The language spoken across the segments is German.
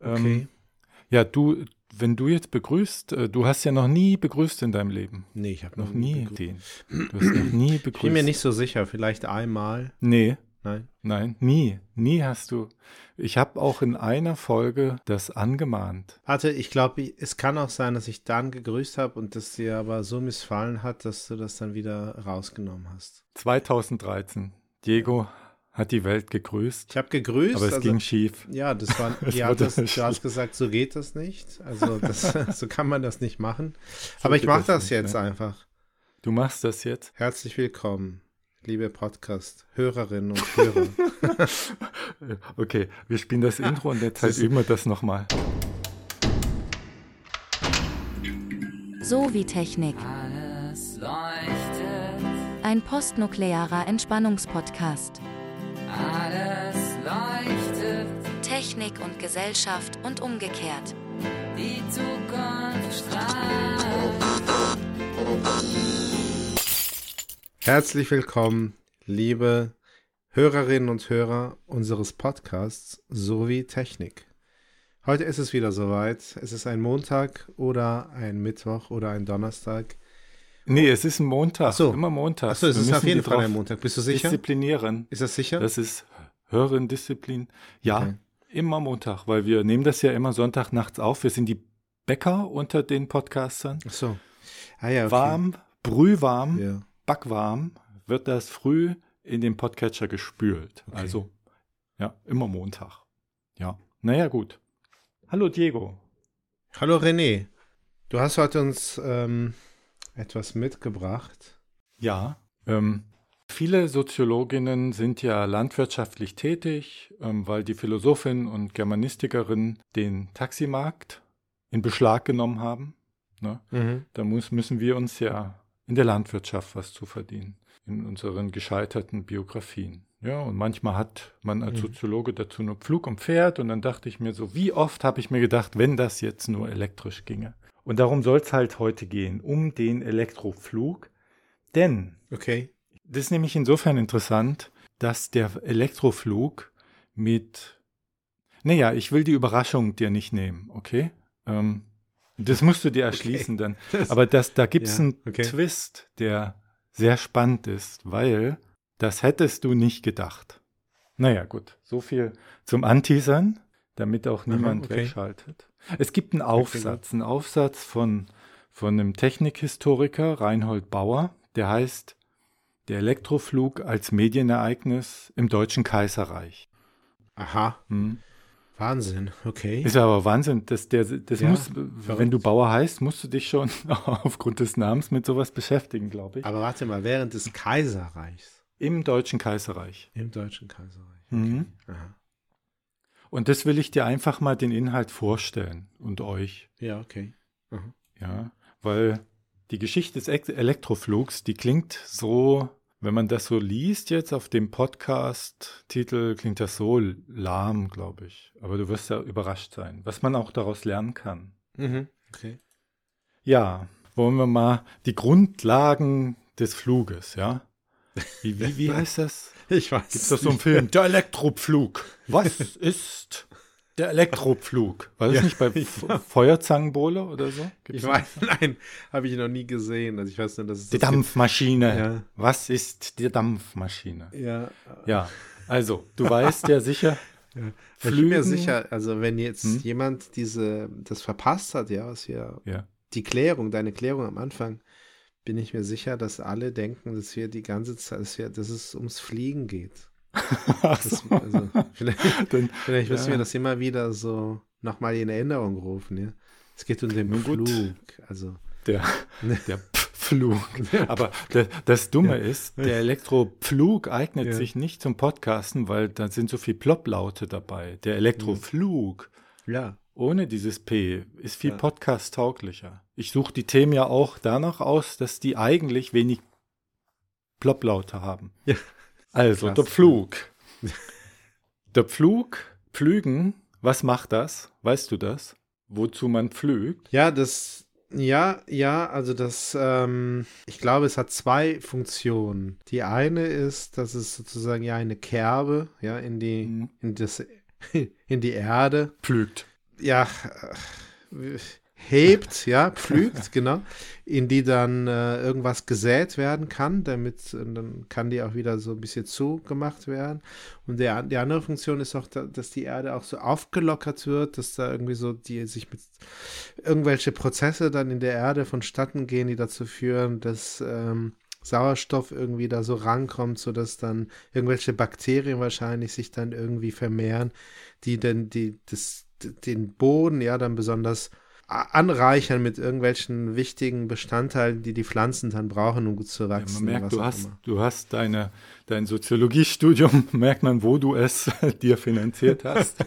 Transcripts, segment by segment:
Ähm, Okay. ja, du, wenn du jetzt begrüßt, äh, du hast ja noch nie begrüßt in deinem Leben. Nee, ich habe Noch nie den. Du hast noch nie begrüßt. Ich bin mir nicht so sicher, vielleicht einmal. Nee, Nein. nein, nie. Nie hast du. Ich habe auch in einer Folge das angemahnt. Warte, ich glaube, es kann auch sein, dass ich dann gegrüßt habe und das dir aber so missfallen hat, dass du das dann wieder rausgenommen hast. 2013. Diego hat die Welt gegrüßt, Ich habe gegrüßt. aber es also, ging schief. ja, das war, Es ja, wurde das, du hast gesagt, so geht das nicht. Also das, so kann man das nicht machen. Aber ich mache das das nicht, jetzt ne? einfach. Du machst das jetzt. Herzlich willkommen, liebe Podcast-Hörerinnen und Hörer. Okay, wir spielen das Intro und jetzt halt üben wir das nochmal. So wie Technik. Alles leuchtet, Ein postnuklearer Entspannungspodcast. Alles leuchtet, Technik und Gesellschaft und umgekehrt. die Zukunft strahlt. Herzlich willkommen, liebe Hörerinnen und Hörer unseres Podcasts sowie Technik. Heute ist es wieder soweit. Es ist ein Montag oder ein Mittwoch oder ein Donnerstag. Nee, es ist ein Montag. So. Immer Montag. Achso, es ist auf jeden Fall ein Montag. Bist du sicher? Disziplinieren. Ist das sicher? Das ist Hörendisziplin. Ja, Okay. immer Montag, weil wir nehmen das ja immer Sonntag nachts auf. Wir sind die Bäcker unter den Podcastern. Ach so. Ah ja, okay. Warm, brühwarm, Ja. backwarm wird das früh in den Podcatcher gespült. Okay. Also, ja, immer Montag. Ja, naja, gut. Hallo Diego. Hallo René. Du hast heute uns ähm, etwas mitgebracht. Ja, ähm, viele Soziologinnen sind ja landwirtschaftlich tätig, ähm, weil die Philosophin und Germanistikerin den Taximarkt in Beschlag genommen haben. Ne? Mhm. Da muss, müssen wir uns ja in der Landwirtschaft was zu verdienen, in unseren gescheiterten Biografien. Ja, und manchmal hat man als Mhm. Soziologe dazu nur Pflug und Pferd und dann dachte ich mir so, wie oft habe ich mir gedacht, wenn das jetzt nur elektrisch ginge. Und darum soll es halt heute gehen, um den Elektroflug. Denn Okay. das ist nämlich insofern interessant, dass der Elektroflug mit, naja, ich will die Überraschung dir nicht nehmen, okay? Ähm, das musst du dir erschließen dann. Aber das, da gibt es Ja, einen okay. Twist, der sehr spannend ist, weil das hättest du nicht gedacht. Naja, gut, so viel zum Anteasern, damit auch niemand okay. wegschaltet. Es gibt einen Aufsatz, einen Aufsatz von, von einem Technikhistoriker, Reinhold Bauer, der heißt Der Elektroflug als Medienereignis im Deutschen Kaiserreich. Aha. Hm. Wahnsinn. Okay. Ist aber Wahnsinn, dass der, das Ja, muss, verrückt. wenn du Bauer heißt, musst du dich schon aufgrund des Namens mit sowas beschäftigen, glaube ich. Aber warte mal, während des Kaiserreichs. Im Deutschen Kaiserreich. Im Deutschen Kaiserreich. Mhm. Aha. Und das will ich dir einfach mal den Inhalt vorstellen und euch. Ja, okay. Aha. Ja, weil die Geschichte des Elektroflugs, die klingt so, wenn man das so liest jetzt auf dem Podcast-Titel, klingt das so lahm, glaube ich. Aber du wirst ja überrascht sein, was man auch daraus lernen kann. Mhm. Okay. Ja, wollen wir mal die Grundlagen des Fluges, ja? Wie, wie, wie heißt das? Ich weiß. Gibt es so einen Film? Der Elektropflug. Was ist der Elektropflug? War das Ja, nicht bei F Feuerzangenbowle oder so? Gibt's Ich weiß, nein, habe ich noch nie gesehen. Also ich weiß nur, dass es Die das Dampfmaschine. Ja. Was ist die Dampfmaschine? Ja. Ja, also, du weißt ja sicher, Ich bin mir sicher, also wenn jetzt Hm? jemand diese das verpasst hat, ja, was wir Ja. die Klärung, deine Klärung am Anfang, bin ich mir sicher, dass alle denken, dass wir die ganze Zeit, dass, wir, dass es ums Fliegen geht. Das, so. also, vielleicht Dann, vielleicht müssen ja. wir das immer wieder so nochmal in Erinnerung rufen, ja. Es geht um den. Flug. Also, der, der Pflug. Aber das Dumme ist, der Elektropflug eignet Ja. sich nicht zum Podcasten, weil da sind so viel Plopplaute dabei. Der Elektroflug ja. Ohne dieses P ist viel Ja. podcast-tauglicher. Ich suche die Themen ja auch danach aus, dass die eigentlich wenig Plopplaute haben. Ja. Also, Krass. der Pflug. der Pflug, Pflügen, was macht das? Weißt du das? Wozu man pflügt? Ja, das, ja, ja, also das, ähm, ich glaube, es hat zwei Funktionen. Die eine ist, dass es sozusagen ja eine Kerbe, ja, in die, Mhm. in das, in die Erde Pflügt. Ja, äh, hebt, ja, pflügt, genau, in die dann äh, irgendwas gesät werden kann, damit äh, dann kann die auch wieder so ein bisschen zugemacht werden. Und der, die andere Funktion ist auch, da, dass die Erde auch so aufgelockert wird, dass da irgendwie so die sich mit irgendwelche Prozesse dann in der Erde vonstatten gehen, die dazu führen, dass ähm, Sauerstoff irgendwie da so rankommt, sodass dann irgendwelche Bakterien wahrscheinlich sich dann irgendwie vermehren, die dann die, das, den Boden ja dann besonders anreichern mit irgendwelchen wichtigen Bestandteilen, die die Pflanzen dann brauchen, um gut zu wachsen. Ja, man merkt, du hast, du hast deine, dein Soziologiestudium, merkt man, wo du es dir finanziert hast.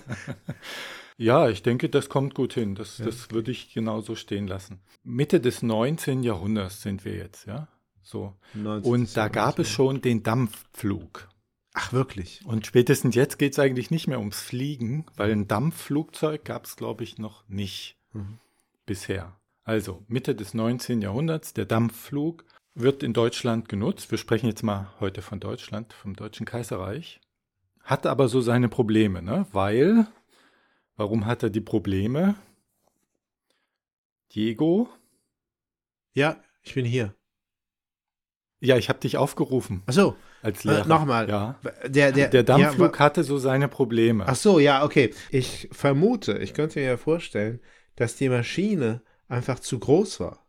ja, ich denke, das kommt gut hin. Das, ja. das würde ich genauso stehen lassen. Mitte des 19. Jahrhunderts sind wir jetzt, ja. So. Und da gab es schon den Dampfflug. Ach, wirklich? Und spätestens jetzt geht es eigentlich nicht mehr ums Fliegen, weil ein Dampfflugzeug gab es, glaube ich, noch nicht. Mhm bisher. Also Mitte des 19. Jahrhunderts, der Dampfflug wird in Deutschland genutzt. Wir sprechen jetzt mal heute von Deutschland, vom Deutschen Kaiserreich. Hat aber so seine Probleme, ne? Weil, warum hat er die Probleme? Diego? Ja, ich bin hier. Ja, ich habe dich aufgerufen. Ach so. Als Lehrer. Äh, Nochmal. Ja. Der, der, der Dampfflug ja, hatte so seine Probleme. Ach so, ja, okay. Ich vermute, ich könnte mir ja vorstellen, dass die Maschine einfach zu groß war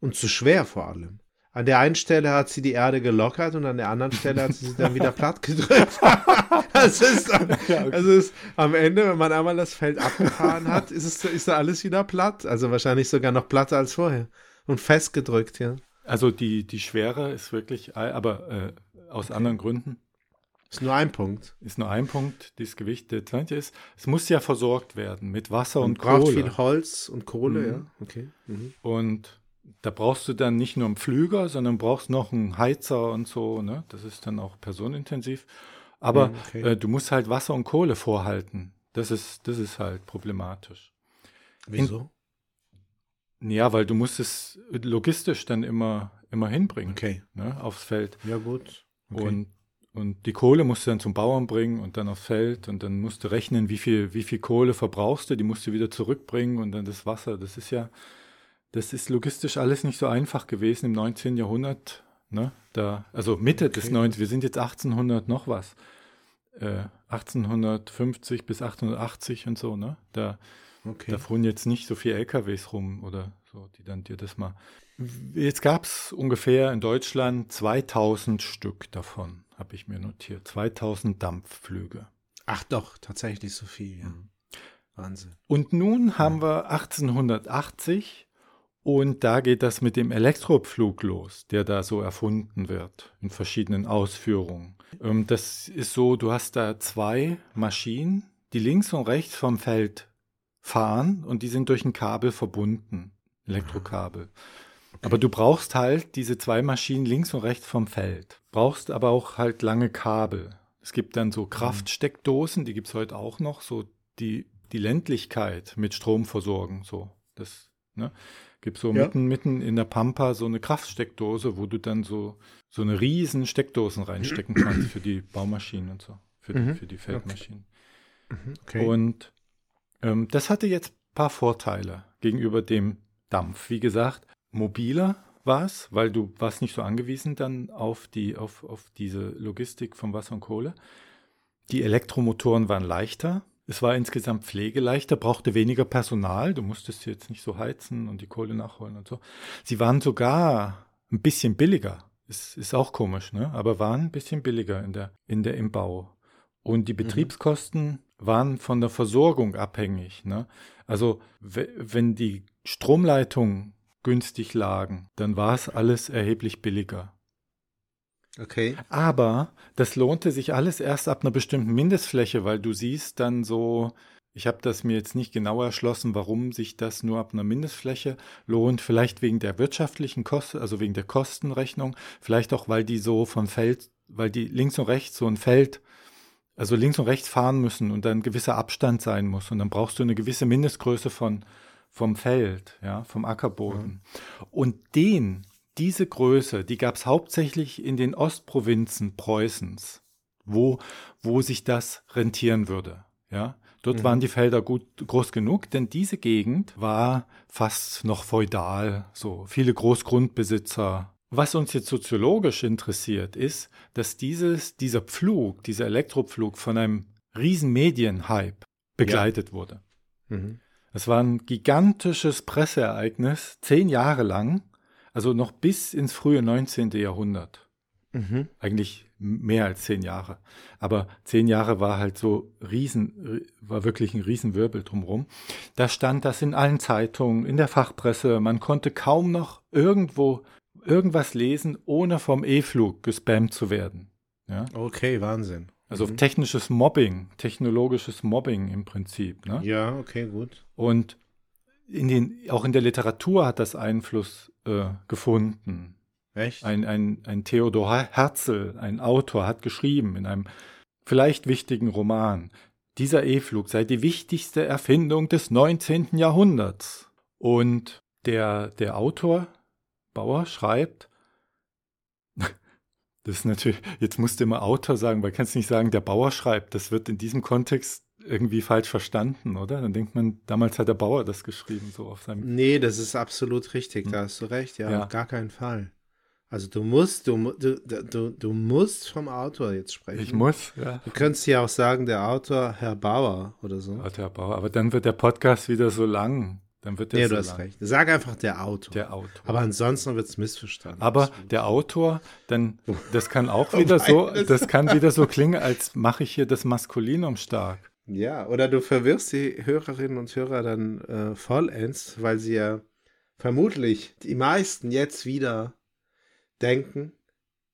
und zu schwer vor allem. An der einen Stelle hat sie die Erde gelockert und an der anderen Stelle hat sie sie dann wieder platt gedrückt. das ist, also ist am Ende, wenn man einmal das Feld abgefahren hat, ist, es, ist da alles wieder platt. Also wahrscheinlich sogar noch platter als vorher. Und festgedrückt, ja. Also die, die Schwere ist wirklich, aber äh, aus anderen Gründen. Ist nur ein Punkt. Ist nur ein Punkt, das Gewicht. Der zweite ist, es muss ja versorgt werden mit Wasser Man und braucht Kohle. viel Holz und Kohle, mhm. ja. Okay. Mhm. Und da brauchst du dann nicht nur einen Pflüger, sondern brauchst noch einen Heizer und so. Ne? Das ist dann auch personenintensiv. Aber okay. äh, du musst halt Wasser und Kohle vorhalten. Das ist, das ist halt problematisch. Wieso? In, ja, weil du musst es logistisch dann immer, immer hinbringen. Okay. Ne, aufs Feld. Ja, gut. Okay. Und und die Kohle musst du dann zum Bauern bringen und dann aufs Feld und dann musst du rechnen, wie viel, wie viel Kohle verbrauchst du, die musst du wieder zurückbringen und dann das Wasser. Das ist ja, das ist logistisch alles nicht so einfach gewesen im 19. Jahrhundert. Ne? Da, also Mitte okay. des 19. Wir sind jetzt 1800 noch was. Äh, 1850 bis 1880 und so, ne? Da, okay. da fuhren jetzt nicht so viele LKWs rum oder so, die dann dir das mal. Jetzt gab es ungefähr in Deutschland 2000 Stück davon habe ich mir notiert. 2000 Dampfflüge. Ach doch, tatsächlich so viel, ja. Mhm. Wahnsinn. Und nun haben wir 1880 und da geht das mit dem Elektropflug los, der da so erfunden wird in verschiedenen Ausführungen. Ähm, das ist so, du hast da zwei Maschinen, die links und rechts vom Feld fahren und die sind durch ein Kabel verbunden, Elektrokabel. Aber du brauchst halt diese zwei Maschinen links und rechts vom Feld. Brauchst aber auch halt lange Kabel. Es gibt dann so mhm. Kraftsteckdosen, die gibt es heute auch noch, so die, die Ländlichkeit mit Strom versorgen. So, das, ne? Gibt so ja. mitten, mitten in der Pampa so eine Kraftsteckdose, wo du dann so, so eine riesen Steckdosen reinstecken kannst für die Baumaschinen und so, für, mhm. die, für die Feldmaschinen. Okay. Mhm. okay. Und ähm, das hatte jetzt ein paar Vorteile gegenüber dem Dampf. Wie gesagt, mobiler warst, weil du warst nicht so angewiesen dann auf, die, auf, auf diese Logistik von Wasser und Kohle. Die Elektromotoren waren leichter. Es war insgesamt pflegeleichter, brauchte weniger Personal. Du musstest jetzt nicht so heizen und die Kohle nachholen und so. Sie waren sogar ein bisschen billiger. Ist, ist auch komisch, ne? Aber waren ein bisschen billiger in der, in der, im Bau. Und die mhm. Betriebskosten mhm. waren von der Versorgung abhängig, ne? Also, wenn die Stromleitung günstig lagen, dann war es alles erheblich billiger. Okay. Aber das lohnte sich alles erst ab einer bestimmten Mindestfläche, weil du siehst dann so, ich habe das mir jetzt nicht genau erschlossen, warum sich das nur ab einer Mindestfläche lohnt. Vielleicht wegen der wirtschaftlichen Kosten, also wegen der Kostenrechnung. Vielleicht auch, weil die so von Feld, weil die links und rechts so ein Feld, also links und rechts fahren müssen und dann ein gewisser Abstand sein muss. Und dann brauchst du eine gewisse Mindestgröße von vom Feld, ja, vom Ackerboden. Ja. Und den, diese Größe, die gab es hauptsächlich in den Ostprovinzen Preußens, wo, wo sich das rentieren würde. Ja, Dort Mhm. waren die Felder gut groß genug, denn diese Gegend war fast noch feudal, so viele Großgrundbesitzer. Was uns jetzt soziologisch interessiert, ist, dass dieses, dieser Pflug, dieser Elektropflug von einem riesen Medienhype begleitet wurde. Mhm. Es war ein gigantisches Presseereignis, zehn Jahre lang, also noch bis ins frühe 19. Jahrhundert. Mhm. Eigentlich mehr als zehn Jahre. Aber zehn Jahre war halt so riesen, war wirklich ein Riesenwirbel drumherum. Da stand das in allen Zeitungen, in der Fachpresse. Man konnte kaum noch irgendwo irgendwas lesen, ohne vom E-Flug gespammt zu werden. Ja? Okay, Wahnsinn. Also Mhm. technisches Mobbing, technologisches Mobbing im Prinzip. Ne? Ja, okay, gut. Und in den, auch in der Literatur hat das Einfluss äh, gefunden. Echt? Ein, ein, ein Theodor Herzl, ein Autor, hat geschrieben in einem vielleicht wichtigen Roman, dieser E-Flug sei die wichtigste Erfindung des 19. Jahrhunderts. Und der, der Autor, Bauer, schreibt, das ist natürlich, jetzt musst du immer Autor sagen, weil kannst nicht sagen, der Bauer schreibt. Das wird in diesem Kontext irgendwie falsch verstanden, oder? Dann denkt man, damals hat der Bauer das geschrieben, so auf seinem. Nee, das ist absolut richtig, Hm. da hast du recht, ja, Ja. auf gar keinen Fall. Also du musst, du, du, du, du musst vom Autor jetzt sprechen. Ich muss, ja. Du könntest ja auch sagen, der Autor Herr Bauer oder so. Hat Herr Bauer. Aber dann wird der Podcast wieder so lang. Dann wird der so du hast lang. recht. Sag einfach der Autor. Der Autor. Aber ansonsten wird es missverstanden. Aber Absolut. der Autor, dann, das kann auch wieder so, das kann wieder so klingen, als mache ich hier das Maskulinum stark. Ja, oder du verwirrst die Hörerinnen und Hörer dann äh, vollends, weil sie ja vermutlich die meisten jetzt wieder denken,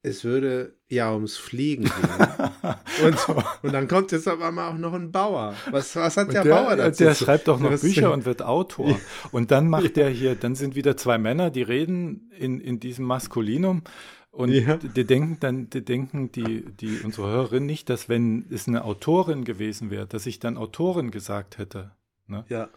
es würde ja ums Fliegen gehen. und, und dann kommt jetzt auf einmal auch noch ein Bauer. Was, was hat der, der, Bauer dazu? der schreibt auch noch Bücher und wird Autor. Und dann macht der hier, dann sind wieder zwei Männer, die reden in, in diesem Maskulinum. Und Ja. die denken dann, die denken die, die unsere Hörerin nicht, dass wenn es eine Autorin gewesen wäre, dass ich dann Autorin gesagt hätte. Ne? Ja,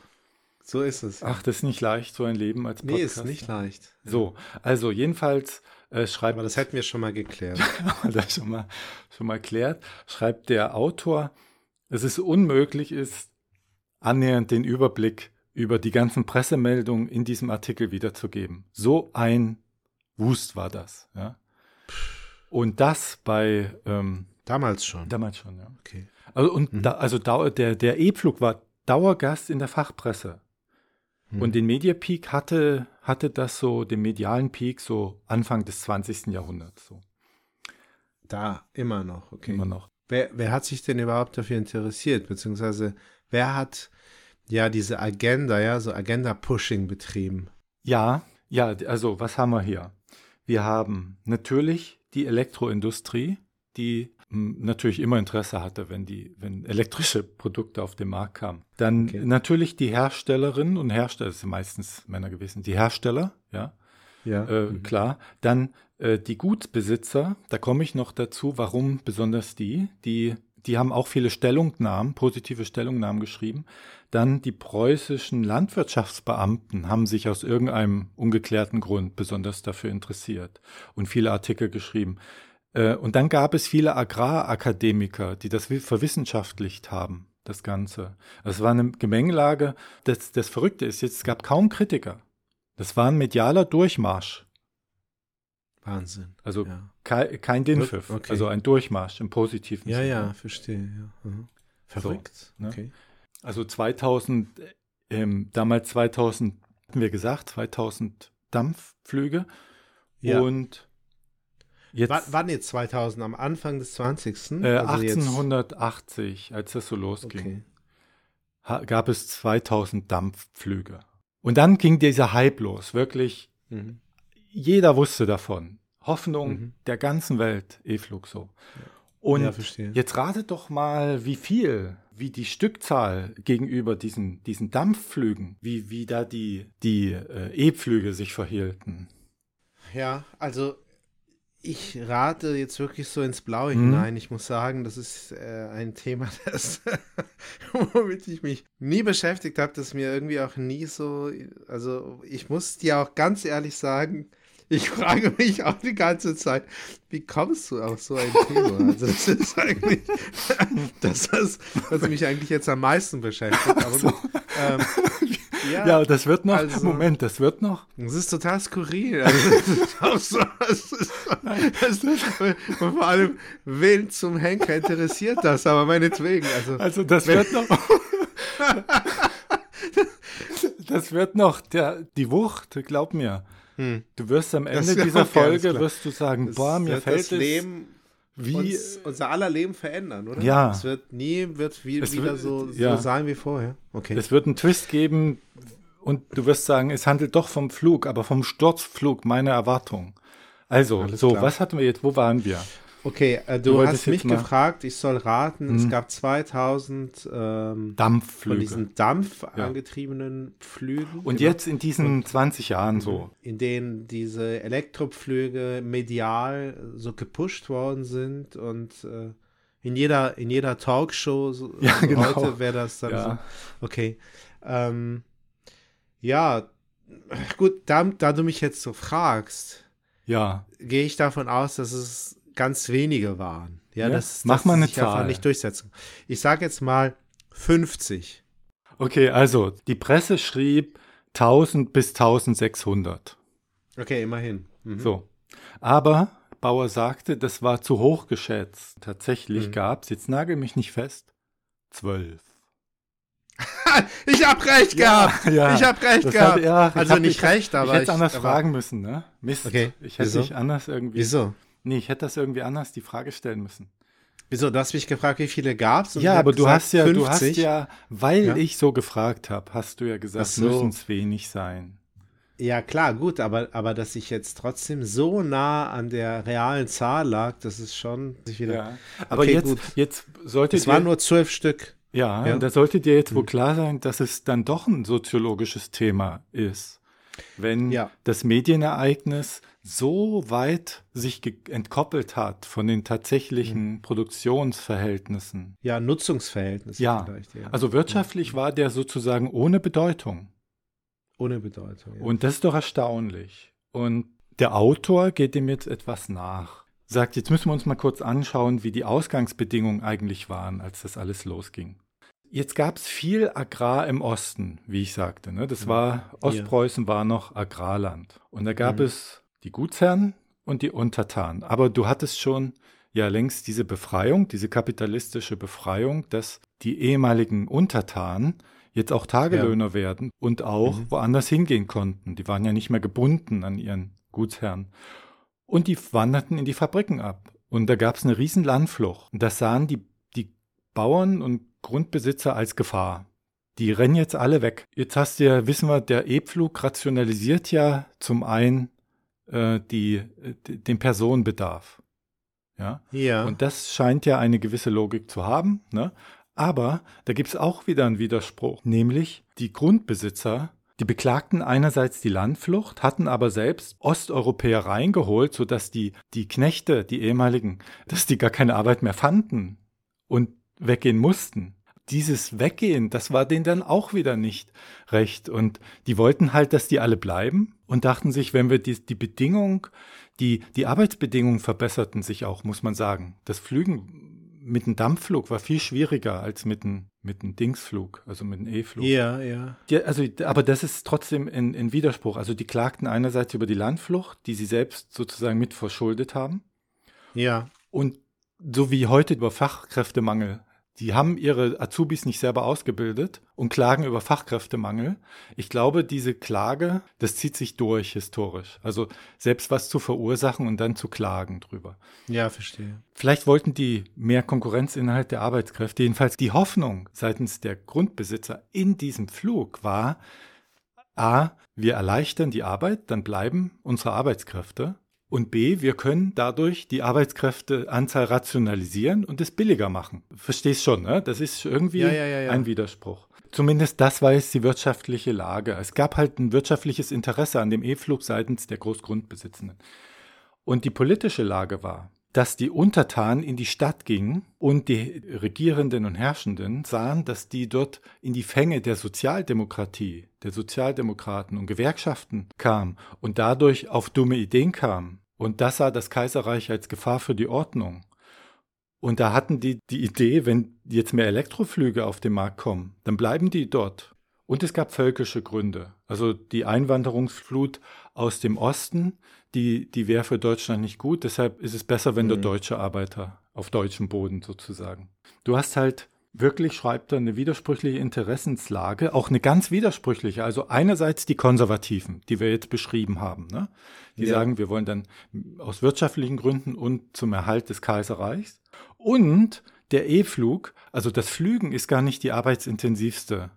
so ist es. Ach, das ist nicht leicht, so ein Leben als nee, Podcast. ist nicht leicht. So, also jedenfalls äh, schreibt Aber das hätten wir schon mal geklärt. das schon mal, schon mal klärt, schreibt der Autor, dass es unmöglich ist, annähernd den Überblick über die ganzen Pressemeldungen in diesem Artikel wiederzugeben. So ein Wust war das. Ja? Und das bei ähm, Damals schon. damals schon, ja. Okay. Also, und Mhm. da, also der, der E-Flug war Dauergast in der Fachpresse. Mhm. Und den Mediapeak hatte, hatte das so, den medialen Peak so Anfang des 20. Jahrhunderts. So, Da, immer noch. Okay. immer noch. Wer, wer hat sich denn überhaupt dafür interessiert? Beziehungsweise, wer hat ja diese Agenda, ja, so Agenda-Pushing betrieben? Ja, ja, also was haben wir hier? Wir haben natürlich die Elektroindustrie, die natürlich immer Interesse hatte, wenn die, wenn elektrische Produkte auf den Markt kamen. Dann Okay. natürlich die Herstellerinnen und Hersteller, das sind meistens Männer gewesen, die Hersteller, ja, Ja. äh, klar. Dann äh, die Gutsbesitzer, da komme ich noch dazu, warum besonders die, die, die haben auch viele Stellungnahmen, positive Stellungnahmen geschrieben. Dann die preußischen Landwirtschaftsbeamten haben sich aus irgendeinem ungeklärten Grund besonders dafür interessiert und viele Artikel geschrieben. Äh, und dann gab es viele Agrarakademiker, die das wi- verwissenschaftlicht haben, das Ganze. Es war eine Gemengelage. Das, das Verrückte ist jetzt, es gab kaum Kritiker. Das war ein medialer Durchmarsch. Wahnsinn. Also Ja, kein, kein Dinpfiff, Okay. also ein Durchmarsch im positiven ja, Sinne. ja verstehe. Ja. Mhm. Verrückt. ne? Okay. Also 2000, ähm, damals 2000, hatten wir gesagt, 2000 Dampfflüge. Ja. Und jetzt Wann, wann jetzt 2000? Am Anfang des 20. äh, Also jetzt- 1880, als das so losging, Okay. gab es 2000 Dampfflüge. Und dann ging dieser Hype los, wirklich. Mhm. Jeder wusste davon. Hoffnung Mhm. der ganzen Welt, E-Flug so. Und ja. Jetzt ratet doch mal, wie viel, wie die Stückzahl gegenüber diesen, diesen Dampfflügen, wie, wie da die, die äh, E-Pflüge sich verhielten. Ja, also ich rate jetzt wirklich so ins Blaue Mhm. hinein. Ich muss sagen, das ist äh, ein Thema, das, womit ich mich nie beschäftigt habe, das mir irgendwie auch nie so, also ich muss dir auch ganz ehrlich sagen, ich frage mich auch die ganze Zeit, wie kommst du auf so ein Thema? Also das ist eigentlich das, ist, was mich eigentlich jetzt am meisten beschäftigt. Aber gut, ähm, ja, Ja, das wird noch, also- Moment, das wird noch. das ist total skurril. Also, das ist das ist, das ist, und vor allem, wen zum Henker interessiert das? Aber meinetwegen, also Also das Wenn- wird noch. das wird noch der, die Wucht, glaub mir. Hm. Du wirst am Ende Das- dieser Folge wirst du sagen, boah, mir wird fällt das es Leben wie uns, unser aller Leben verändern, oder? Ja. Es wird nie wird wie, Es wieder wird- so, ja. so sein wie vorher. Okay. es wird einen Twist geben und du wirst sagen, es handelt doch vom Flug, aber vom Sturzflug meiner Erwartung. Also, Alles so, klar. was hatten wir jetzt? Wo waren wir? Okay, äh, Du du, hast mich gefragt, ich soll raten, es Mhm. gab 2000 ähm, von Dampfflüge. diesen dampfangetriebenen Flügen. Und genau, jetzt in diesen 20 Jahren so. in denen diese Elektropflüge medial so gepusht worden sind und äh, in jeder in jeder Talkshow so, Ja, so genau. heute wäre das dann Ja. so. Okay. Ähm, ja, gut, da, da du mich jetzt so fragst, Ja, gehe ich davon aus, dass es ganz wenige waren. Ja, Ja, das, mach dass mal eine sich einfach Zahl. nicht durchsetzen. Ich sage jetzt mal 50. okay, also die Presse schrieb 1000 bis 1600. Okay, immerhin. Mhm. So. Aber Bauer sagte, das war zu hoch geschätzt. Tatsächlich Mhm. gab es, jetzt nagel mich nicht fest, zwölf. Ich hab recht Ja, gehabt. ja. Ich hab recht Das gehabt. hat- ja, ich also nicht ich hab- recht, aber ich hätte anders aber, fragen müssen, ne? Mist. Okay, Ich hätte wieso? dich anders irgendwie. Wieso? Nee, ich hätte das irgendwie anders die Frage stellen müssen. Wieso? Du hast mich gefragt, wie viele gab's? und ich ja, aber du gesagt, hast ja, du hast 50. ja, weil Ja. ich so gefragt habe, hast du ja gesagt, so. müssen es wenig sein. Ja, klar, gut, aber, aber dass ich jetzt trotzdem so nah an der realen Zahl lag, das ist schon wieder. Ja. Aber Okay, jetzt, gut. jetzt sollte Es waren nur zwölf Stück. Ja, Ja. da sollte dir jetzt wohl klar sein, dass es dann doch ein soziologisches Thema ist. Wenn Ja. das Medienereignis so weit sich entkoppelt hat von den tatsächlichen Produktionsverhältnissen. Ja, Nutzungsverhältnisse Ja, vielleicht. Ja. also wirtschaftlich war der sozusagen ohne Bedeutung. ohne Bedeutung. Ja. Und das ist doch erstaunlich. Und der Autor geht dem jetzt etwas nach. Sagt, jetzt müssen wir uns mal kurz anschauen, wie die Ausgangsbedingungen eigentlich waren, als das alles losging. Jetzt gab es viel Agrar im Osten, wie ich sagte. Ne? Das war, Ostpreußen war noch Agrarland. Und da gab Mhm. es die Gutsherren und die Untertanen. Aber du hattest schon ja längst diese Befreiung, diese kapitalistische Befreiung, dass die ehemaligen Untertanen jetzt auch Tagelöhner werden und auch Mhm. woanders hingehen konnten. Die waren ja nicht mehr gebunden an ihren Gutsherren. Und die wanderten in die Fabriken ab. Und da gab es eine riesen Landflucht. Und das sahen die, die Bauern und Grundbesitzer als Gefahr. Die rennen jetzt alle weg. Jetzt hast du ja, wissen wir, der E-Pflug rationalisiert ja zum einen äh, die, den Personenbedarf. Ja. ja. Und das scheint ja eine gewisse Logik zu haben. Ne? Aber da gibt es auch wieder einen Widerspruch, nämlich die Grundbesitzer, die beklagten einerseits die Landflucht, hatten aber selbst Osteuropäer reingeholt, sodass die, die Knechte, die ehemaligen, dass die gar keine Arbeit mehr fanden und weggehen mussten. Dieses Weggehen, das war denen dann auch wieder nicht recht. Und die wollten halt, dass die alle bleiben und dachten sich, wenn wir die, die Bedingung, die, die Arbeitsbedingungen verbesserten sich auch, muss man sagen. Das Flügen mit einem Dampfflug war viel schwieriger als mit einem, mit einem Dingsflug, also mit einem E-Flug. ja, ja. Die, also, aber das ist trotzdem in, in Widerspruch. Also die klagten einerseits über die Landflucht, die sie selbst sozusagen mit verschuldet haben. Ja. Und so wie heute über Fachkräftemangel. Die haben ihre Azubis nicht selber ausgebildet und klagen über Fachkräftemangel. Ich glaube, diese Klage, das zieht sich durch historisch. Also selbst was zu verursachen und dann zu klagen drüber. Ja, verstehe. Vielleicht wollten die mehr Konkurrenzinhalt der Arbeitskräfte. Jedenfalls die Hoffnung seitens der Grundbesitzer in diesem Flug war, a, wir erleichtern die Arbeit, dann bleiben unsere Arbeitskräfte. Und B, wir können dadurch die Arbeitskräfteanzahl rationalisieren und es billiger machen. Verstehst schon, ne? Das ist irgendwie Ja, ja, ja, ein Widerspruch. Zumindest das war jetzt die wirtschaftliche Lage. Es gab halt ein wirtschaftliches Interesse an dem E-Flug seitens der Großgrundbesitzenden. Und die politische Lage war, dass die Untertanen in die Stadt gingen und die Regierenden und Herrschenden sahen, dass die dort in die Fänge der Sozialdemokratie, der Sozialdemokraten und Gewerkschaften kamen und dadurch auf dumme Ideen kamen. Und das sah das Kaiserreich als Gefahr für die Ordnung. Und da hatten die die Idee, wenn jetzt mehr Elektroflüge auf den Markt kommen, dann bleiben die dort. Und es gab völkische Gründe. Also die Einwanderungsflut aus dem Osten, die, die wäre für Deutschland nicht gut. Deshalb ist es besser, wenn mhm. der deutsche Arbeiter auf deutschem Boden sozusagen. Du hast halt wirklich, schreibt er, eine widersprüchliche Interessenslage, auch eine ganz widersprüchliche. Also einerseits die Konservativen, die wir jetzt beschrieben haben, ne? die ja. sagen, wir wollen dann aus wirtschaftlichen Gründen und zum Erhalt des Kaiserreichs. Und der E-Flug, also das Flügen ist gar nicht die arbeitsintensivste,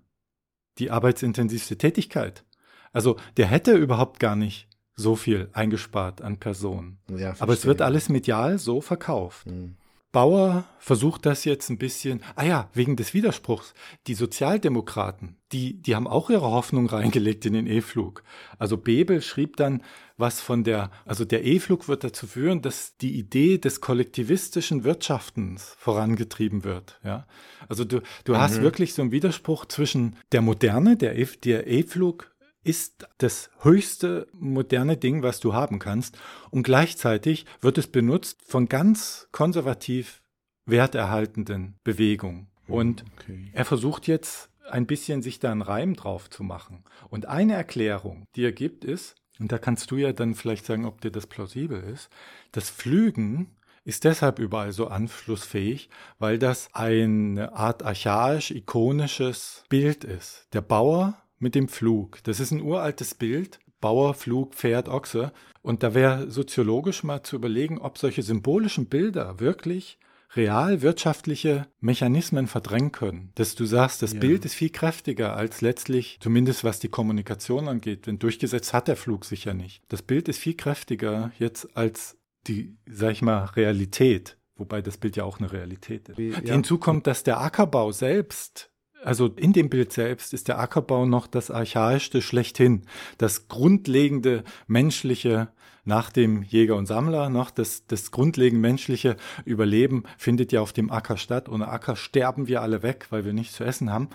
die arbeitsintensivste Tätigkeit. Also der hätte überhaupt gar nicht so viel eingespart an Personen. Ja, Aber es wird alles medial so verkauft. Mhm. Bauer versucht das jetzt ein bisschen, ah ja, wegen des Widerspruchs. Die Sozialdemokraten, die, die haben auch ihre Hoffnung reingelegt in den E-Flug. Also Bebel schrieb dann was von der, also der E-Flug wird dazu führen, dass die Idee des kollektivistischen Wirtschaftens vorangetrieben wird. Ja, also du, du mhm. hast wirklich so einen Widerspruch zwischen der Moderne, der E-Flug ist das höchste moderne Ding, was du haben kannst. Und gleichzeitig wird es benutzt von ganz konservativ werterhaltenden Bewegungen. Und okay. er versucht jetzt ein bisschen sich da einen Reim drauf zu machen. Und eine Erklärung, die er gibt, ist, und da kannst du ja dann vielleicht sagen, ob dir das plausibel ist, das Flügen ist deshalb überall so anschlussfähig, weil das eine Art archaisch-ikonisches Bild ist. Der Bauer mit dem Flug. Das ist ein uraltes Bild. Bauer, Flug, Pferd, Ochse. Und da wäre soziologisch mal zu überlegen, ob solche symbolischen Bilder wirklich real wirtschaftliche Mechanismen verdrängen können. Dass du sagst, das ja. Bild ist viel kräftiger als letztlich, zumindest was die Kommunikation angeht. Denn durchgesetzt hat der Flug sicher nicht. Das Bild ist viel kräftiger jetzt als die, sag ich mal, Realität. Wobei das Bild ja auch eine Realität ist. Ja. Hinzu kommt, dass der Ackerbau selbst also in dem Bild selbst ist der Ackerbau noch das Archaischste schlechthin, das grundlegende menschliche nach dem Jäger und Sammler noch das, das grundlegend menschliche Überleben findet ja auf dem Acker statt. Ohne Acker sterben wir alle weg, weil wir nichts zu essen haben.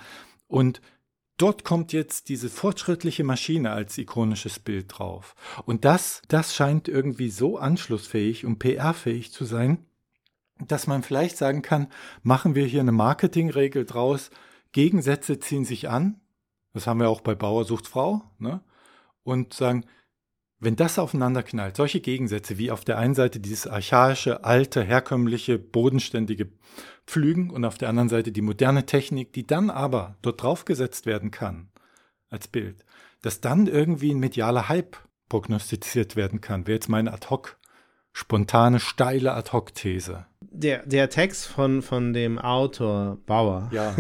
Und dort kommt jetzt diese fortschrittliche Maschine als ikonisches Bild drauf. Und das, das scheint irgendwie so anschlussfähig und PR-fähig zu sein, dass man vielleicht sagen kann, machen wir hier eine Marketingregel draus, Gegensätze ziehen sich an, das haben wir auch bei Bauer sucht Frau, ne? und sagen, wenn das aufeinander knallt, solche Gegensätze wie auf der einen Seite dieses archaische, alte, herkömmliche, bodenständige Pflügen und auf der anderen Seite die moderne Technik, die dann aber dort draufgesetzt werden kann als Bild, dass dann irgendwie ein medialer Hype prognostiziert werden kann, wäre jetzt meine Ad-Hoc, spontane, steile Ad-Hoc-These der, der Text von, von dem Autor Bauer, ja.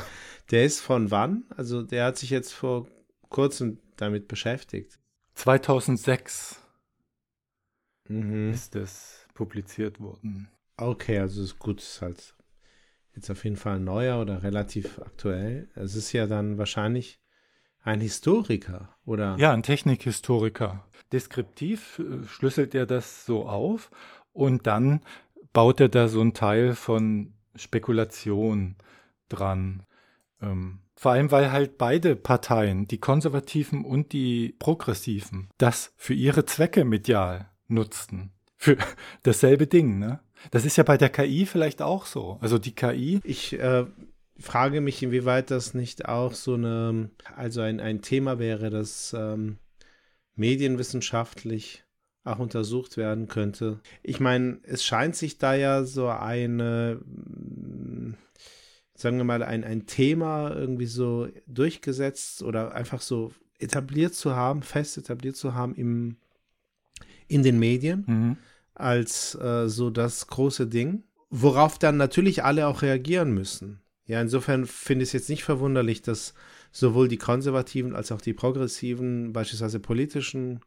der ist von wann? Also der hat sich jetzt vor kurzem damit beschäftigt. 2006 mhm. ist es publiziert worden. Okay, also ist gut, ist halt jetzt auf jeden Fall neuer oder relativ aktuell. Es ist ja dann wahrscheinlich ein Historiker, oder? Ja, ein Technikhistoriker. Deskriptiv äh, schlüsselt er das so auf und dann baut er da so ein Teil von Spekulation dran. Ähm, vor allem, weil halt beide Parteien, die Konservativen und die Progressiven, das für ihre Zwecke medial nutzten. Für dasselbe Ding, ne? Das ist ja bei der KI vielleicht auch so. Also die KI. Ich äh, frage mich, inwieweit das nicht auch so eine, also ein, ein Thema wäre, das ähm, medienwissenschaftlich auch untersucht werden könnte. Ich meine, es scheint sich da ja so eine, mm, sagen wir mal, ein, ein Thema irgendwie so durchgesetzt oder einfach so etabliert zu haben, fest etabliert zu haben im, in den Medien mhm. als äh, so das große Ding, worauf dann natürlich alle auch reagieren müssen. Ja, insofern finde ich es jetzt nicht verwunderlich, dass sowohl die Konservativen als auch die Progressiven, beispielsweise politischen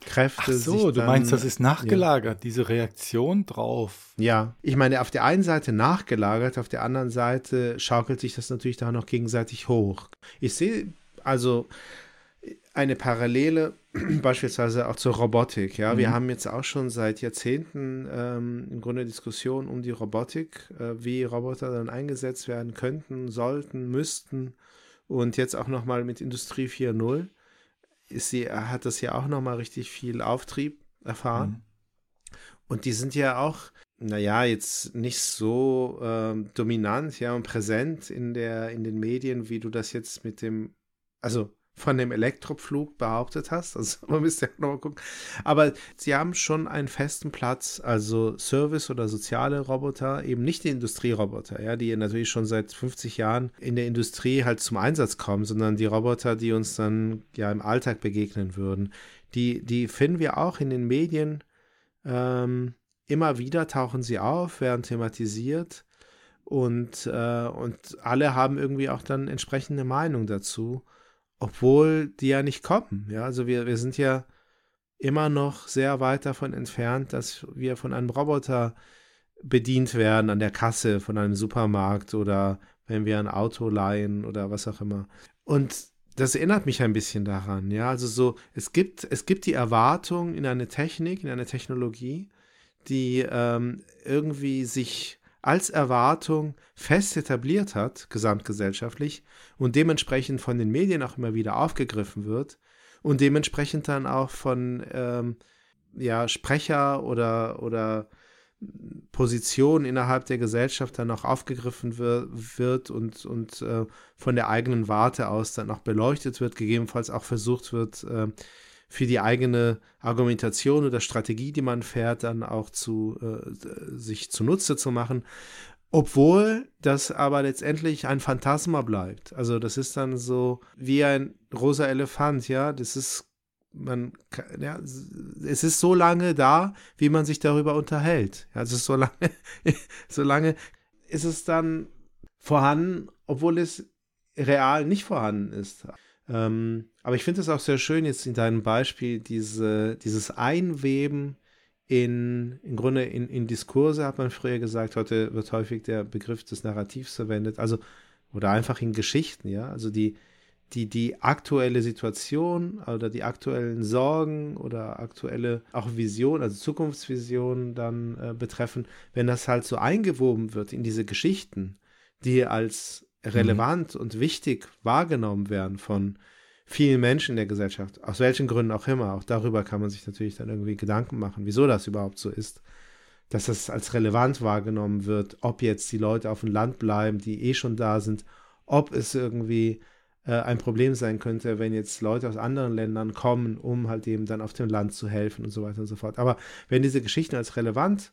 Kräfte. Ach so, du dann, meinst, das ist nachgelagert, ja. diese Reaktion drauf. Ja, ich meine, auf der einen Seite nachgelagert, auf der anderen Seite schaukelt sich das natürlich da noch gegenseitig hoch. Ich sehe also eine Parallele beispielsweise auch zur Robotik. Ja, wir Mhm. haben jetzt auch schon seit Jahrzehnten ähm, im Grunde Diskussionen um die Robotik, äh, wie Roboter dann eingesetzt werden könnten, sollten, müssten. Und jetzt auch nochmal mit Industrie 4.0 ist sie, hat das ja auch nochmal richtig viel Auftrieb erfahren. Mhm. Und die sind ja auch, naja, jetzt nicht so ähm, dominant, ja, und präsent in der, in den Medien, wie du das jetzt mit dem, also von dem Elektropflug behauptet hast. Also man müsste ja nochmal gucken. Aber sie haben schon einen festen Platz, also Service- oder soziale Roboter, eben nicht die Industrieroboter, ja, die natürlich schon seit 50 Jahren in der Industrie halt zum Einsatz kommen, sondern die Roboter, die uns dann ja im Alltag begegnen würden. Die, die finden wir auch in den Medien ähm, immer wieder tauchen sie auf, werden thematisiert und, äh, und alle haben irgendwie auch dann entsprechende Meinung dazu, obwohl die ja nicht kommen. Ja, also wir, wir sind ja immer noch sehr weit davon entfernt, dass wir von einem Roboter bedient werden an der Kasse von einem Supermarkt oder wenn wir ein Auto leihen oder was auch immer. Und das erinnert mich ein bisschen daran, ja. Also so, es gibt, es gibt die Erwartung in eine Technik, in eine Technologie, die ähm, irgendwie sich als Erwartung fest etabliert hat, gesamtgesellschaftlich, und dementsprechend von den Medien auch immer wieder aufgegriffen wird und dementsprechend dann auch von ähm, ja, Sprecher oder, oder Position innerhalb der Gesellschaft dann auch aufgegriffen wir, wird und, und äh, von der eigenen Warte aus dann auch beleuchtet wird, gegebenenfalls auch versucht wird, äh, für die eigene Argumentation oder Strategie, die man fährt, dann auch zu äh, sich zunutze zu machen. Obwohl das aber letztendlich ein Phantasma bleibt. Also das ist dann so wie ein rosa Elefant, ja. Das ist, man, ja, es ist so lange da, wie man sich darüber unterhält. Ist so lange, so lange ist es dann vorhanden, obwohl es real nicht vorhanden ist. Ähm, aber ich finde es auch sehr schön jetzt in deinem Beispiel, diese, dieses Einweben in, im Grunde in, in Diskurse, hat man früher gesagt, heute wird häufig der Begriff des Narrativs verwendet, also oder einfach in Geschichten, ja, also die, die, die aktuelle Situation oder die aktuellen Sorgen oder aktuelle auch Visionen, also Zukunftsvisionen dann äh, betreffen, wenn das halt so eingewoben wird in diese Geschichten, die als relevant und wichtig wahrgenommen werden von vielen Menschen in der Gesellschaft, aus welchen Gründen auch immer. Auch darüber kann man sich natürlich dann irgendwie Gedanken machen, wieso das überhaupt so ist, dass das als relevant wahrgenommen wird, ob jetzt die Leute auf dem Land bleiben, die eh schon da sind, ob es irgendwie äh, ein Problem sein könnte, wenn jetzt Leute aus anderen Ländern kommen, um halt eben dann auf dem Land zu helfen und so weiter und so fort. Aber wenn diese Geschichten als relevant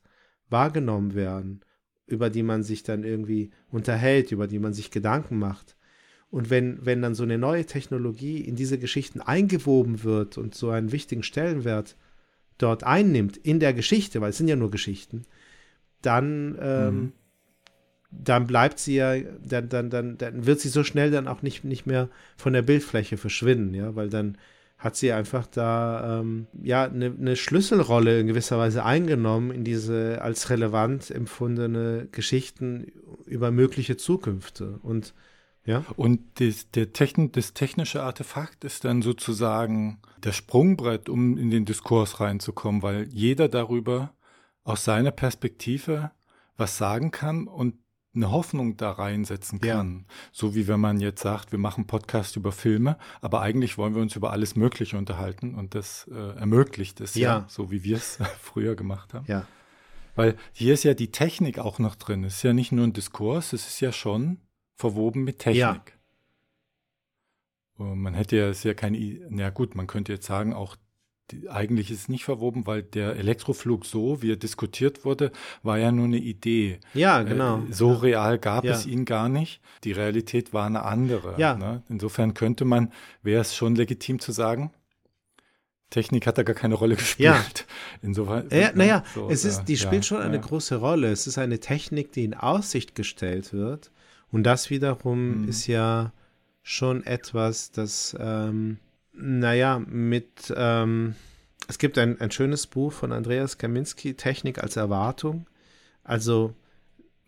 wahrgenommen werden, über die man sich dann irgendwie unterhält, über die man sich Gedanken macht, und wenn, wenn dann so eine neue Technologie in diese Geschichten eingewoben wird und so einen wichtigen Stellenwert dort einnimmt in der Geschichte, weil es sind ja nur Geschichten, dann, ähm, Mhm. dann bleibt sie ja, dann, dann, dann, dann wird sie so schnell dann auch nicht, nicht mehr von der Bildfläche verschwinden, ja, weil dann hat sie einfach da ähm, ja eine, eine Schlüsselrolle in gewisser Weise eingenommen in diese als relevant empfundene Geschichten über mögliche Zukünfte. Und ja, Und das, der Techn, das technische Artefakt ist dann sozusagen das Sprungbrett, um in den Diskurs reinzukommen, weil jeder darüber aus seiner Perspektive was sagen kann und eine Hoffnung da reinsetzen Ja. kann. So wie wenn man jetzt sagt, wir machen Podcast über Filme, aber eigentlich wollen wir uns über alles Mögliche unterhalten und das äh, ermöglicht es ja. Ja. so wie wir es früher gemacht haben. ja, Weil hier ist ja die Technik auch noch drin. Es ist ja nicht nur ein Diskurs, es ist ja schon verwoben mit Technik. Ja. Und man hätte ja, es ist ja kein, I- na gut, man könnte jetzt sagen, auch die, eigentlich ist es nicht verwoben, weil der Elektroflug so, wie er diskutiert wurde, war ja nur eine Idee. ja, genau. Äh, so real gab Ja. es ihn gar nicht. Die Realität war eine andere. Ja. Ne? Insofern könnte man, wäre es schon legitim zu sagen, Technik hat da gar keine Rolle gespielt. Ja. Insofern. Ja, naja, so, es ist, äh, die ja, spielt schon eine ja. große Rolle. Es ist eine Technik, die in Aussicht gestellt wird. Und das wiederum Mhm. ist ja schon etwas, das, ähm, naja, mit, ähm, es gibt ein, ein schönes Buch von Andreas Kaminski, Technik als Erwartung. Also,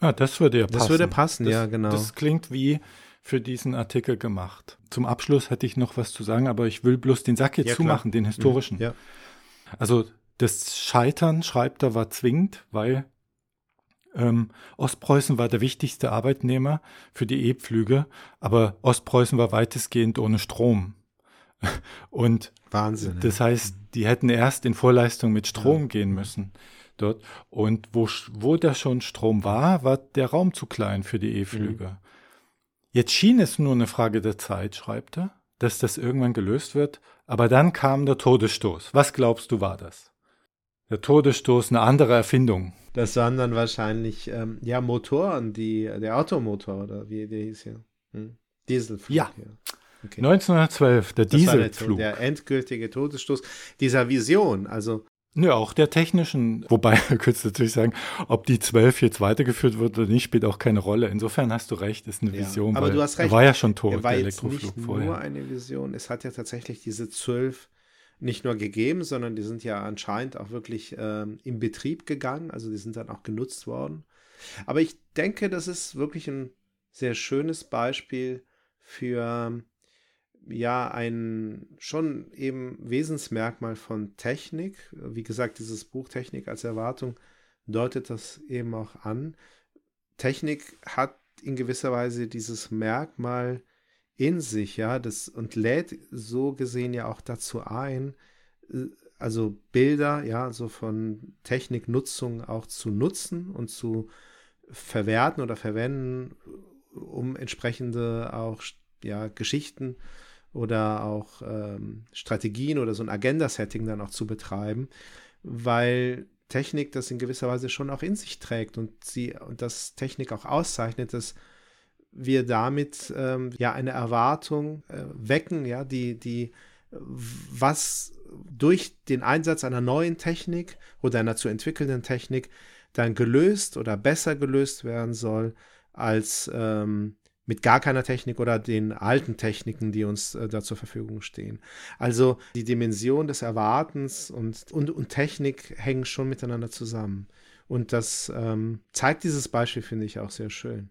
Ja, das würde ja passen. Das würde passen, das, ja, genau. Das klingt wie, für diesen Artikel gemacht. Zum Abschluss hätte ich noch was zu sagen, aber ich will bloß den Sack jetzt Ja, klar. zumachen, den historischen. Ja. Also das Scheitern, schreibt er, war zwingend, weil ähm, Ostpreußen war der wichtigste Arbeitnehmer für die E-Pflüge, aber Ostpreußen war weitestgehend ohne Strom. Und Wahnsinn. das heißt, die hätten erst in Vorleistung mit Strom gehen müssen dort. Und wo, wo da schon Strom war, war der Raum zu klein für die E-Flüge. Jetzt schien es nur eine Frage der Zeit, schreibt er, dass das irgendwann gelöst wird. Aber dann kam der Todesstoß. Was glaubst du war das? Der Todesstoß, eine andere Erfindung. Das waren dann wahrscheinlich ähm, ja Motoren, die der Automotor oder wie der hieß ja. Hm? Dieselflug. Ja. Okay. 1912, der Das war der, Dieselflug. der endgültige Todesstoß dieser Vision. Also Ja, auch der technischen, wobei, du könntest natürlich sagen, ob die 12 jetzt weitergeführt wird oder nicht, spielt auch keine Rolle. Insofern hast du recht, ist eine Ja, Vision. aber weil du hast recht. Er war ja schon tot, er war der jetzt Elektroflug nicht vorher. nur eine Vision. Es hat ja tatsächlich diese zwölf nicht nur gegeben, sondern die sind ja anscheinend auch wirklich ähm, in Betrieb gegangen. Also die sind dann auch genutzt worden. Aber ich denke, das ist wirklich ein sehr schönes Beispiel für ja ein schon eben Wesensmerkmal von Technik. Wie gesagt, dieses Buch Technik als Erwartung deutet das eben auch an. Technik hat in gewisser Weise dieses Merkmal in sich, ja, das und lädt so gesehen ja auch dazu ein, äh, also Bilder, ja, so von Techniknutzung auch zu nutzen und zu verwerten oder verwenden, um entsprechende auch ja, Geschichten oder auch ähm, Strategien oder so ein Agenda-Setting dann auch zu betreiben, weil Technik das in gewisser Weise schon auch in sich trägt und sie und das Technik auch auszeichnet, dass wir damit ähm, ja eine Erwartung äh, wecken, ja, die, die was durch den Einsatz einer neuen Technik oder einer zu entwickelnden Technik dann gelöst oder besser gelöst werden soll als ähm, mit gar keiner Technik oder den alten Techniken, die uns äh, da zur Verfügung stehen. Also die Dimension des Erwartens und, und, und Technik hängen schon miteinander zusammen. Und das ähm, zeigt dieses Beispiel, finde ich, auch sehr schön.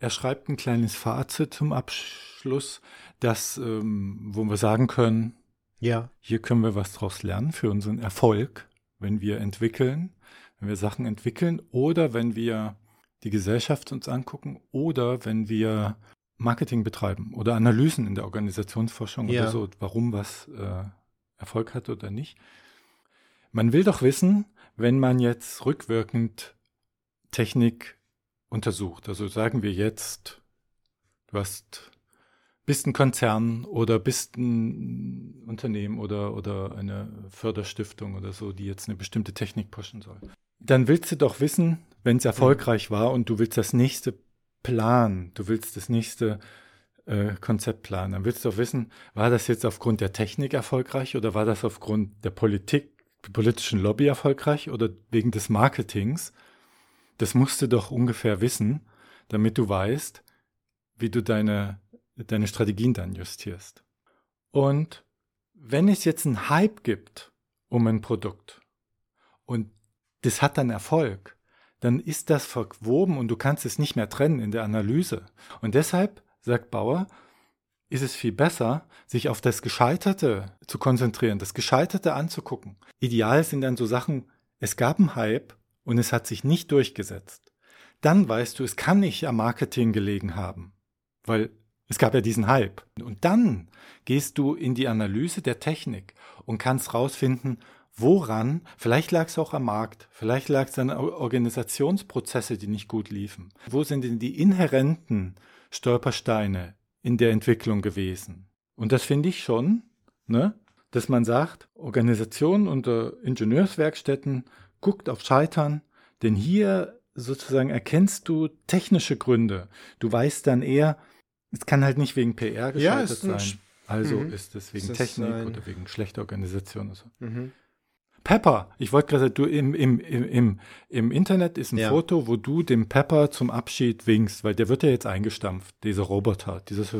Er schreibt ein kleines Fazit zum Abschluss, das, ähm, wo wir sagen können, Ja. hier können wir was draus lernen für unseren Erfolg, wenn wir entwickeln, wenn wir Sachen entwickeln oder wenn wir die Gesellschaft uns angucken oder wenn wir Marketing betreiben oder Analysen in der Organisationsforschung Ja. oder so, warum was äh, Erfolg hat oder nicht. Man will doch wissen, wenn man jetzt rückwirkend Technik untersucht, also sagen wir jetzt, du hast bist ein Konzern oder bist ein Unternehmen oder, oder eine Förderstiftung oder so, die jetzt eine bestimmte Technik pushen soll. Dann willst du doch wissen, wenn es erfolgreich war und du willst das nächste planen, du willst das nächste äh, Konzept planen, dann willst du doch wissen, war das jetzt aufgrund der Technik erfolgreich oder war das aufgrund der Politik, politischen Lobby erfolgreich oder wegen des Marketings? Das musst du doch ungefähr wissen, damit du weißt, wie du deine deine Strategien dann justierst. Und wenn es jetzt einen Hype gibt um ein Produkt und das hat dann Erfolg, dann ist das verwoben und du kannst es nicht mehr trennen in der Analyse. Und deshalb, sagt Bauer, ist es viel besser, sich auf das Gescheiterte zu konzentrieren, das Gescheiterte anzugucken. Ideal sind dann so Sachen, es gab einen Hype und es hat sich nicht durchgesetzt. Dann weißt du, es kann nicht am Marketing gelegen haben, weil es gab ja diesen Hype. Und dann gehst du in die Analyse der Technik und kannst rausfinden, woran, vielleicht lag es auch am Markt, vielleicht lag es an Organisationsprozesse, die nicht gut liefen. Wo sind denn die inhärenten Stolpersteine in der Entwicklung gewesen? Und das finde ich schon, ne, dass man sagt, Organisationen unter Ingenieurswerkstätten guckt auf Scheitern, denn hier sozusagen erkennst du technische Gründe. Du weißt dann eher, es kann halt nicht wegen PR gescheitert ein sein. Sch- Also Mhm. ist es wegen Ist Technik ein- oder wegen schlechter Organisation oder so. Mhm. Pepper, ich wollte gerade sagen, du im, im, im, im, im Internet ist ein Ja. Foto, wo du dem Pepper zum Abschied winkst, weil der wird ja jetzt eingestampft, dieser Roboter, dieses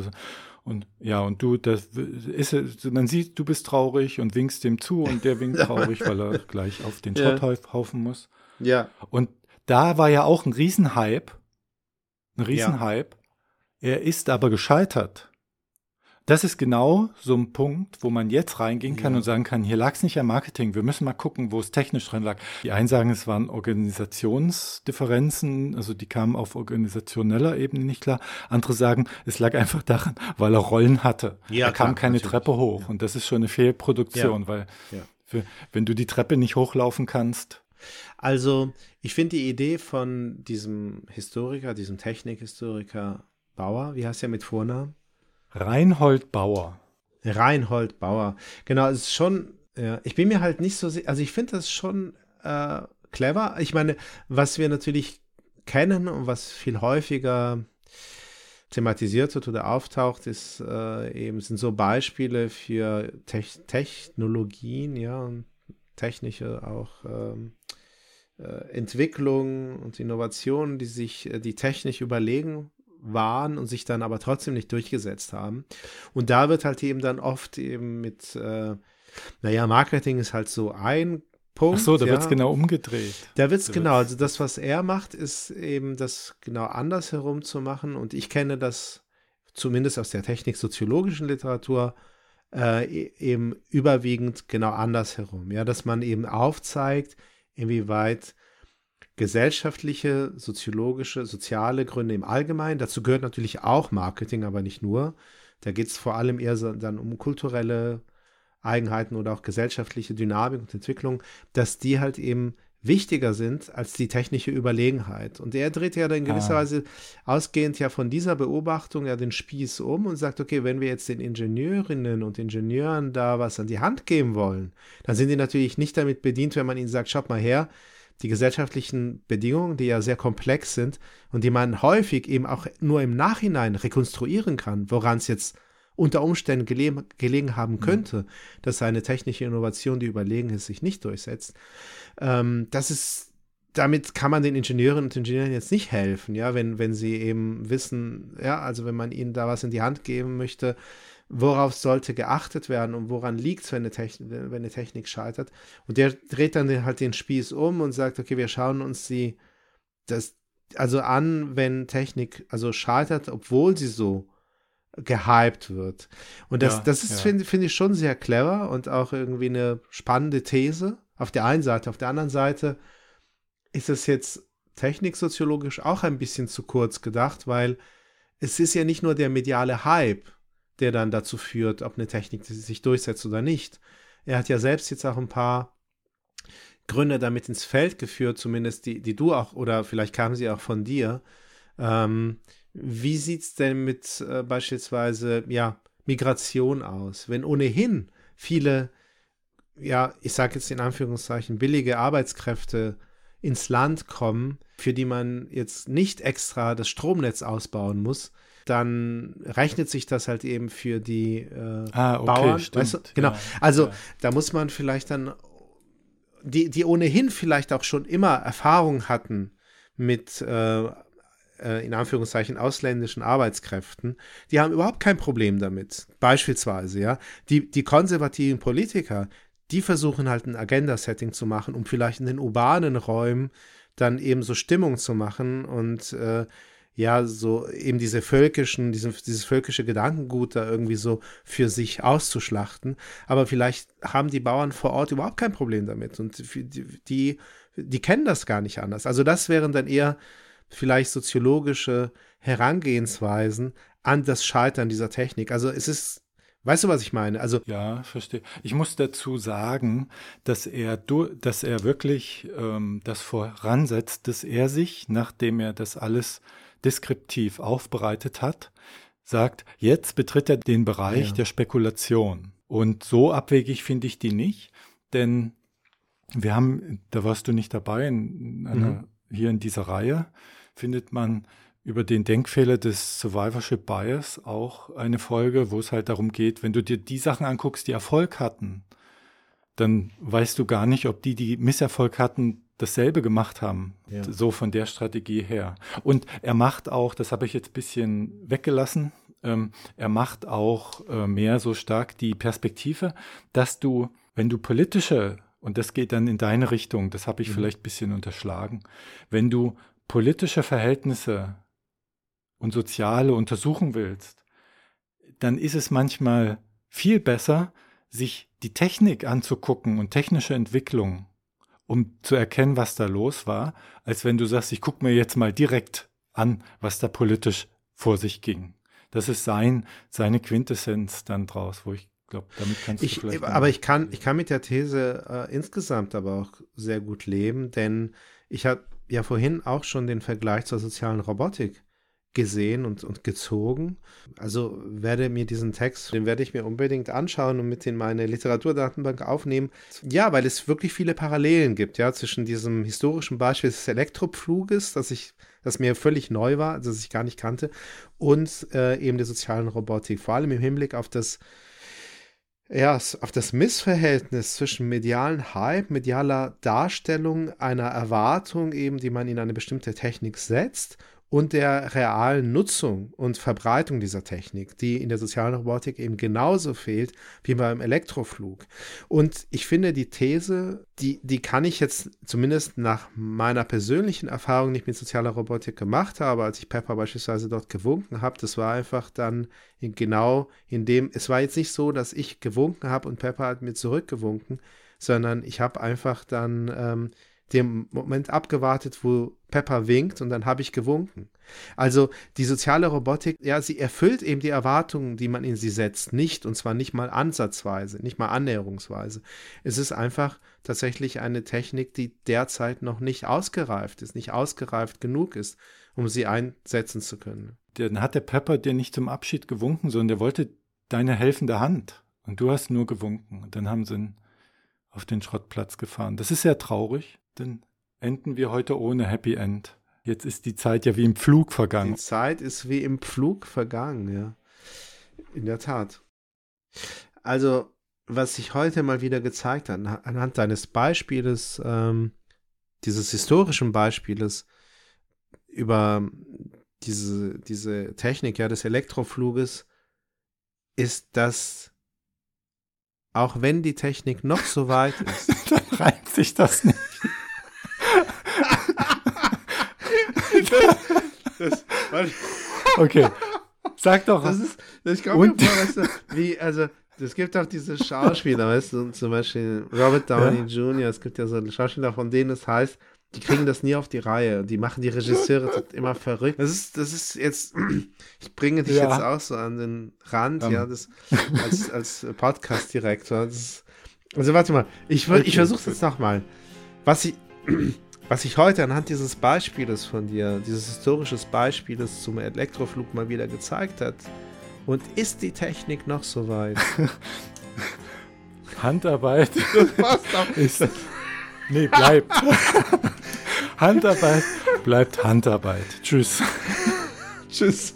und ja, und du, das ist, man sieht, du bist traurig und winkst dem zu und der winkt traurig, weil er gleich auf den Ja. Schrotthaufen muss. Ja. Und da war ja auch ein Riesenhype, ein Riesenhype Er ist aber gescheitert. Das ist genau so ein Punkt, wo man jetzt reingehen kann Ja. und sagen kann, hier lag es nicht am Marketing, wir müssen mal gucken, wo es technisch drin lag. Die einen sagen, es waren Organisationsdifferenzen, also die kamen auf organisationeller Ebene nicht klar. Andere sagen, es lag einfach daran, weil er Rollen hatte. Ja, er kam klar, keine natürlich. Treppe hoch Ja. und das ist schon eine Fehlproduktion, weil für, wenn du die Treppe nicht hochlaufen kannst, Also, ich finde die Idee von diesem Historiker, diesem Technikhistoriker Bauer, wie heißt er mit Vornamen? Reinhold Bauer. Reinhold Bauer. Genau, es ist schon, ja, ich bin mir halt nicht so sicher, also ich finde das schon äh, clever. Ich meine, was wir natürlich kennen und was viel häufiger thematisiert wird oder auftaucht, ist äh, eben, sind so Beispiele für Tech Technologien, ja, und technische auch ähm, äh, Entwicklungen und Innovationen, die sich äh, die technisch überlegen waren und sich dann aber trotzdem nicht durchgesetzt haben. Und da wird halt eben dann oft eben mit, äh, naja, Marketing ist halt so ein Punkt. Ach so, da ja. wird's genau umgedreht. Da wird es genau, also das, was er macht, ist eben das genau andersherum zu machen. Und ich kenne das zumindest aus der techniksoziologischen Literatur äh, e- eben überwiegend genau andersherum. Ja, dass man eben aufzeigt, inwieweit gesellschaftliche, soziologische, soziale Gründe im Allgemeinen, dazu gehört natürlich auch Marketing, aber nicht nur. Da geht es vor allem eher so dann um kulturelle Eigenheiten oder auch gesellschaftliche Dynamik und Entwicklung, dass die halt eben wichtiger sind als die technische Überlegenheit. Und er dreht ja dann in gewisser Ah. Weise ausgehend ja von dieser Beobachtung ja den Spieß um und sagt, okay, wenn wir jetzt den Ingenieurinnen und Ingenieuren da was an die Hand geben wollen, dann sind die natürlich nicht damit bedient, wenn man ihnen sagt, schaut mal her, die gesellschaftlichen Bedingungen, die ja sehr komplex sind und die man häufig eben auch nur im Nachhinein rekonstruieren kann, woran es jetzt unter Umständen gele gelegen haben könnte, dass eine technische Innovation, die überlegen ist, sich nicht durchsetzt. Ähm, das ist, damit kann man den Ingenieurinnen und Ingenieuren jetzt nicht helfen, ja, wenn, wenn sie eben wissen, ja, also wenn man ihnen da was in die Hand geben möchte, worauf sollte geachtet werden und woran liegt es, wenn, wenn eine Technik scheitert. Und der dreht dann den, halt den Spieß um und sagt, okay, wir schauen uns die, das, also an, wenn Technik also scheitert, obwohl sie so gehypt wird. Und das, Ja, das ist, ja. finde finde ich, schon sehr clever und auch irgendwie eine spannende These. Auf der einen Seite. Auf der anderen Seite ist es jetzt techniksoziologisch auch ein bisschen zu kurz gedacht, weil es ist ja nicht nur der mediale Hype, der dann dazu führt, ob eine Technik sich durchsetzt oder nicht. Er hat ja selbst jetzt auch ein paar Gründe damit ins Feld geführt, zumindest die, die du auch, oder vielleicht kamen sie auch von dir. Ähm, wie sieht es denn mit äh, beispielsweise ja, Migration aus? Wenn ohnehin viele, ja, ich sage jetzt in Anführungszeichen, billige Arbeitskräfte ins Land kommen, für die man jetzt nicht extra das Stromnetz ausbauen muss, dann rechnet sich das halt eben für die äh, Ah, okay, Bauern. stimmt. Weißt du? Genau. Ja, also ja. da muss man vielleicht dann, die, die ohnehin vielleicht auch schon immer Erfahrung hatten mit äh, äh, in Anführungszeichen ausländischen Arbeitskräften, die haben überhaupt kein Problem damit. Beispielsweise, ja. Die, die konservativen Politiker, die versuchen halt ein Agenda-Setting zu machen, um vielleicht in den urbanen Räumen dann eben so Stimmung zu machen und äh, ja, so eben diese völkischen, diesen, dieses völkische Gedankengut da irgendwie so für sich auszuschlachten. Aber vielleicht haben die Bauern vor Ort überhaupt kein Problem damit und die, die, die kennen das gar nicht anders. Also das wären dann eher vielleicht soziologische Herangehensweisen an das Scheitern dieser Technik. Also es ist, weißt du, was ich meine? Also Ja, verstehe. Ich muss dazu sagen, dass er, dass er wirklich ähm, das voransetzt, dass er sich, nachdem er das alles deskriptiv aufbereitet hat, sagt, jetzt betritt er den Bereich Ja. der Spekulation. Und so abwegig finde ich die nicht, denn wir haben, da warst du nicht dabei, in einer, Mhm. hier in dieser Reihe findet man über den Denkfehler des Survivorship Bias auch eine Folge, wo es halt darum geht, wenn du dir die Sachen anguckst, die Erfolg hatten, dann weißt du gar nicht, ob die, die Misserfolg hatten, dasselbe gemacht haben. Ja. So von der Strategie her. Und er macht auch, das habe ich jetzt ein bisschen weggelassen, ähm, er macht auch äh, mehr so stark die Perspektive, dass du, wenn du politische, und das geht dann in deine Richtung, das habe ich Mhm. vielleicht ein bisschen unterschlagen, wenn du politische Verhältnisse und Soziale untersuchen willst, dann ist es manchmal viel besser, sich die Technik anzugucken und technische Entwicklung, um zu erkennen, was da los war, als wenn du sagst, ich gucke mir jetzt mal direkt an, was da politisch vor sich ging. Das ist sein, seine Quintessenz dann draus, wo ich glaube, damit kannst du ich, vielleicht. Aber ich kann, ich kann mit der These äh, insgesamt aber auch sehr gut leben, denn ich habe ja vorhin auch schon den Vergleich zur sozialen Robotik gesehen und, und gezogen. Also werde mir diesen Text, den werde ich mir unbedingt anschauen und mit in meine Literaturdatenbank aufnehmen. Ja, weil es wirklich viele Parallelen gibt, ja, zwischen diesem historischen Beispiel des Elektropfluges, das ich, das mir völlig neu war, das ich gar nicht kannte, und äh, eben der sozialen Robotik. Vor allem im Hinblick auf das ja, auf das Missverhältnis zwischen medialen Hype, medialer Darstellung einer Erwartung eben, die man in eine bestimmte Technik setzt und der realen Nutzung und Verbreitung dieser Technik, die in der sozialen Robotik eben genauso fehlt wie beim Elektroflug. Und ich finde, die These, die, die kann ich jetzt zumindest nach meiner persönlichen Erfahrung nicht mit sozialer Robotik gemacht habe, als ich Pepper beispielsweise dort gewunken habe, das war einfach dann in genau in dem, es war jetzt nicht so, dass ich gewunken habe und Pepper hat mir zurückgewunken, sondern ich habe einfach dann ähm, dem Moment abgewartet, wo Pepper winkt und dann habe ich gewunken. Also die soziale Robotik, ja, sie erfüllt eben die Erwartungen, die man in sie setzt, nicht und zwar nicht mal ansatzweise, nicht mal annäherungsweise. Es ist einfach tatsächlich eine Technik, die derzeit noch nicht ausgereift ist, nicht ausgereift genug ist, um sie einsetzen zu können. Dann hat der Pepper dir nicht zum Abschied gewunken, sondern der wollte deine helfende Hand. Und du hast nur gewunken. Und dann haben sie ihn auf den Schrottplatz gefahren. Das ist sehr traurig dann enden wir heute ohne Happy End. Jetzt ist die Zeit ja wie im Pflug vergangen. Die Zeit ist wie im Pflug vergangen, ja. In der Tat. Also, was sich heute mal wieder gezeigt hat, anhand deines Beispieles, ähm, dieses historischen Beispieles über diese, diese Technik ja, des Elektrofluges, ist, dass auch wenn die Technik noch so weit ist, dann reimt sich das nicht. das, okay. Sag doch. Das ist, und? Vor, weißt du, wie, also, es gibt auch diese Schauspieler, weißt du, zum Beispiel Robert Downey ja. Jr., es gibt ja so Schauspieler, von denen es heißt, die kriegen das nie auf die Reihe. Die machen die Regisseure immer verrückt. Das ist, das ist jetzt, ich bringe dich ja. jetzt auch so an den Rand, um. ja, das, als, als Podcast-Direktor. Also warte mal, ich, okay. ich versuche es jetzt nochmal. Was ich, was ich heute anhand dieses Beispieles von dir, dieses historisches Beispieles zum Elektroflug mal wieder gezeigt hat, und ist die Technik noch so weit? Handarbeit. Das passt auch. Ist, nee, bleibt. Handarbeit bleibt Handarbeit. Tschüss. Tschüss.